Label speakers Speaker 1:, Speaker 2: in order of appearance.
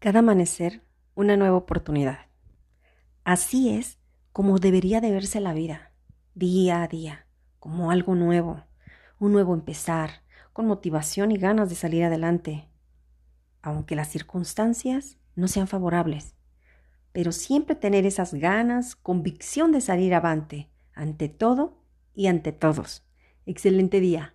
Speaker 1: Cada amanecer, una nueva oportunidad. Así es como debería de verse la vida, día a día, como algo nuevo, un nuevo empezar, con motivación y ganas de salir adelante, aunque las circunstancias no sean favorables, pero siempre tener esas ganas, convicción de salir avante, ante todo y ante todos. Excelente día.